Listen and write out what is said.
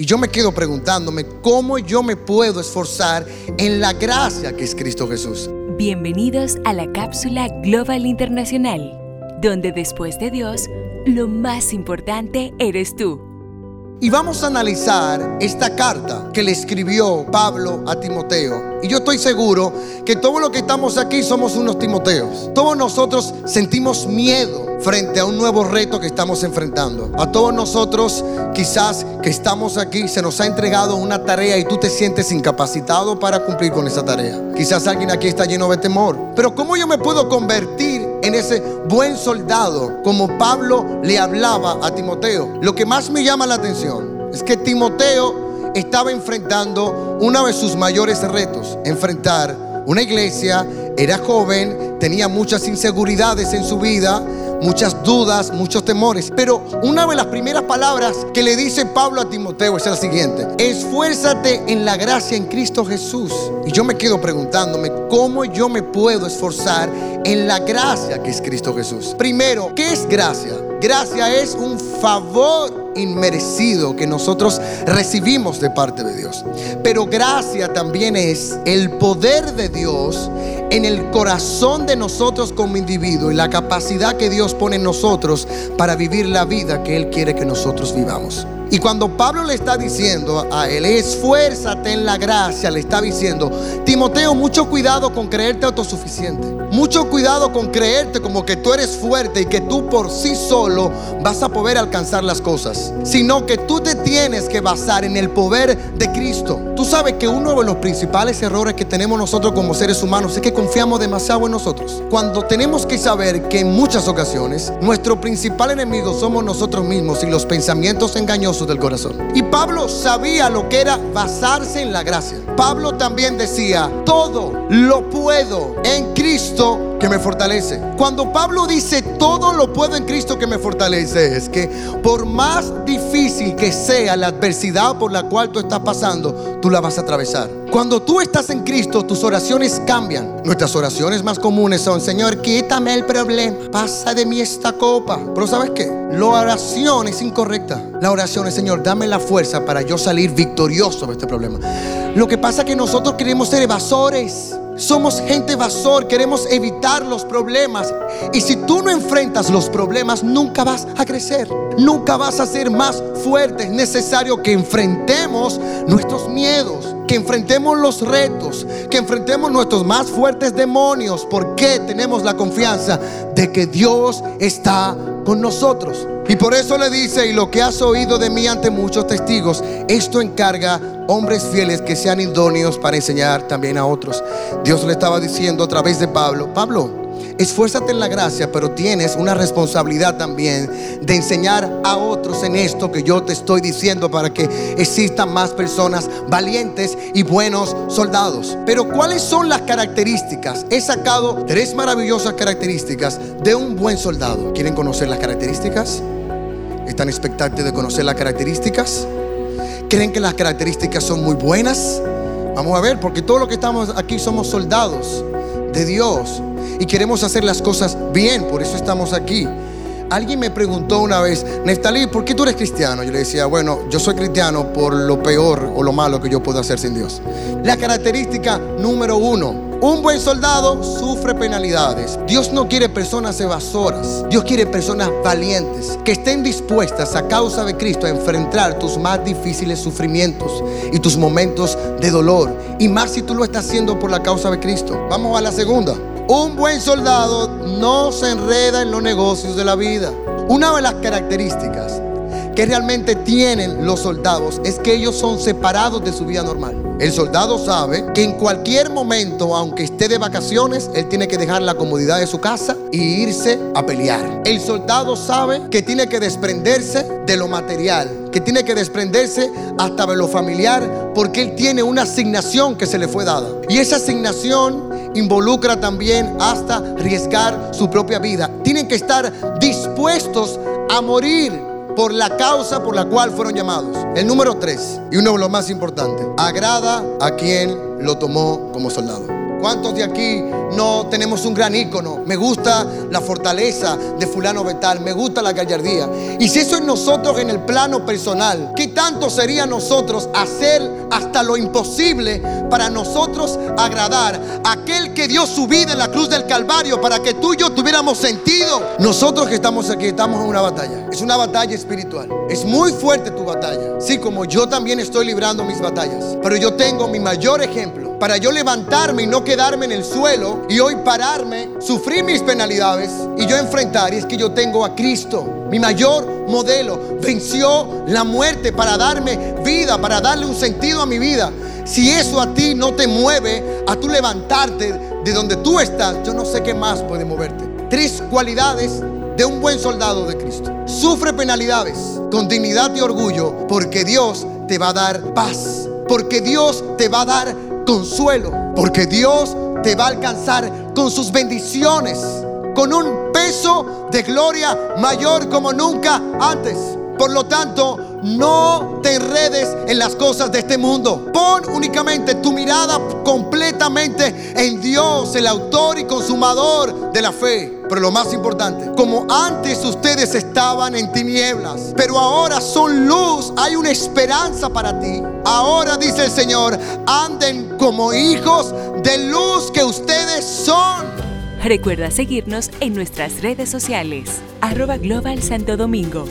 Y yo me quedo preguntándome cómo yo me puedo esforzar en la gracia que es Cristo Jesús. Bienvenidos a la cápsula Global Internacional, donde después de Dios, lo más importante eres tú. Y vamos a analizar esta carta que le escribió Pablo a Timoteo. Y yo estoy seguro que todos los que estamos aquí somos unos Timoteos. Todos nosotros sentimos miedo frente a un nuevo reto que estamos enfrentando. A todos nosotros quizás que estamos aquí se nos ha entregado una tarea y tú te sientes incapacitado para cumplir con esa tarea. Quizás alguien aquí está lleno de temor. Pero ¿cómo yo me puedo convertir en ese buen soldado como Pablo le hablaba a Timoteo? Lo que más me llama la atención es que Timoteo estaba enfrentando uno de sus mayores retos, enfrentar una iglesia, era joven, tenía muchas inseguridades en su vida, muchas dudas, muchos temores. Pero una de las primeras palabras que le dice Pablo a Timoteo es la siguiente. Esfuérzate en la gracia en Cristo Jesús. Y yo me quedo preguntándome cómo yo me puedo esforzar en la gracia que es Cristo Jesús. Primero, ¿qué es gracia? Gracia es un favor inmerecido que nosotros recibimos de parte de Dios. Pero gracia también es el poder de Dios en el corazón de nosotros como individuo y la capacidad que Dios pone en nosotros para vivir la vida que Él quiere que nosotros vivamos. Y cuando Pablo le está diciendo a él, esfuérzate en la gracia, le está diciendo, Timoteo, mucho cuidado con creerte autosuficiente. Mucho cuidado con creerte como que tú eres fuerte y que tú por sí solo vas a poder alcanzar las cosas. Sino que tú te tienes que basar en el poder de Cristo. Tú sabes que uno de los principales errores que tenemos nosotros como seres humanos es que confiamos demasiado en nosotros. Cuando tenemos que saber que en muchas ocasiones nuestro principal enemigo somos nosotros mismos y los pensamientos engañosos del corazón. Y Pablo sabía lo que era basarse en la gracia. Pablo también decía, todo lo puedo en Que me fortalece. Cuando Pablo dice todo lo puedo en Cristo que me fortalece, es que por más difícil que sea la adversidad por la cual tú estás pasando, tú la vas a atravesar. Cuando tú estás en Cristo, tus oraciones cambian. Nuestras oraciones más comunes son, Señor, quítame el problema, pasa de mí esta copa. Pero ¿sabes qué? La oración es incorrecta. La oración es, Señor, dame la fuerza para yo salir victorioso de este problema. Lo que pasa es que nosotros queremos ser evasores. Somos gente evasor, queremos evitar los problemas. Y si tú no enfrentas los problemas, nunca vas a crecer. Nunca vas a ser más fuerte. Es necesario que enfrentemos nuestros miedos, que enfrentemos los retos, que enfrentemos nuestros más fuertes demonios. Porque tenemos la confianza de que Dios está con nosotros. Y por eso le dice, y lo que has oído de mí ante muchos testigos, esto encarga hombres fieles que sean idóneos para enseñar también a otros. Dios le estaba diciendo a través de Pablo, Pablo, esfuérzate en la gracia, pero tienes una responsabilidad también de enseñar a otros en esto que yo te estoy diciendo para que existan más personas valientes y buenos soldados. Pero ¿cuáles son las características? He sacado tres maravillosas características de un buen soldado. ¿Quieren conocer las características? ¿Están expectantes de conocer las características? ¿Creen que las características son muy buenas? Vamos a ver, porque todos los que estamos aquí somos soldados de Dios y queremos hacer las cosas bien, por eso estamos aquí. Alguien me preguntó una vez, Neftalí, ¿por qué tú eres cristiano? Yo le decía, bueno, yo soy cristiano por lo peor o lo malo que yo puedo hacer sin Dios. La característica número uno, un buen soldado sufre penalidades. Dios no quiere personas evasoras. Dios quiere personas valientes que estén dispuestas a causa de Cristo a enfrentar tus más difíciles sufrimientos y tus momentos de dolor. Y más si tú lo estás haciendo por la causa de Cristo. Vamos a la segunda. Un buen soldado no se enreda en los negocios de la vida. Una de las características que realmente tienen los soldados es que ellos son separados de su vida normal. El soldado sabe que en cualquier momento, aunque esté de vacaciones, él tiene que dejar la comodidad de su casa y irse a pelear. El soldado sabe que tiene que desprenderse de lo material, que tiene que desprenderse hasta de lo familiar, porque él tiene una asignación que se le fue dada. Y esa asignación involucra también hasta arriesgar su propia vida. Tienen que estar dispuestos a morir por la causa por la cual fueron llamados. El número tres, y uno de los más importantes, agrada a quien lo tomó como soldado. ¿Cuántos de aquí no tenemos un gran ícono? Me gusta la fortaleza de fulano Betal, me gusta la gallardía. Y si eso es nosotros en el plano personal, ¿qué tanto sería nosotros hacer hasta lo imposible para nosotros agradar a aquel que dio su vida en la cruz del Calvario para que tú y yo tuviéramos sentido? Nosotros que estamos aquí estamos en una batalla. Es una batalla espiritual. Es muy fuerte tu batalla. Sí, como yo también estoy librando mis batallas. Pero yo tengo mi mayor ejemplo para yo levantarme y no quedarme en el suelo y hoy pararme, sufrir mis penalidades y yo enfrentar. Y es que yo tengo a Cristo, mi mayor modelo. Venció la muerte para darme vida, para darle un sentido a mi vida. Si eso a ti no te mueve a tú levantarte de donde tú estás, yo no sé qué más puede moverte. Tres cualidades de un buen soldado de Cristo. Sufre penalidades con dignidad y orgullo porque Dios te va a dar paz. Porque Dios te va a dar consuelo, porque Dios te va a alcanzar con sus bendiciones, con un peso de gloria mayor como nunca antes. Por lo tanto, no te enredes en las cosas de este mundo. Pon únicamente tu mirada completamente en Dios, el autor y consumador de la fe. Pero lo más importante, como antes ustedes estaban en tinieblas, pero ahora son luz, hay una esperanza para ti. Ahora dice el Señor, anden como hijos de luz que ustedes son. Recuerda seguirnos en nuestras redes sociales, arroba Global Santo Domingo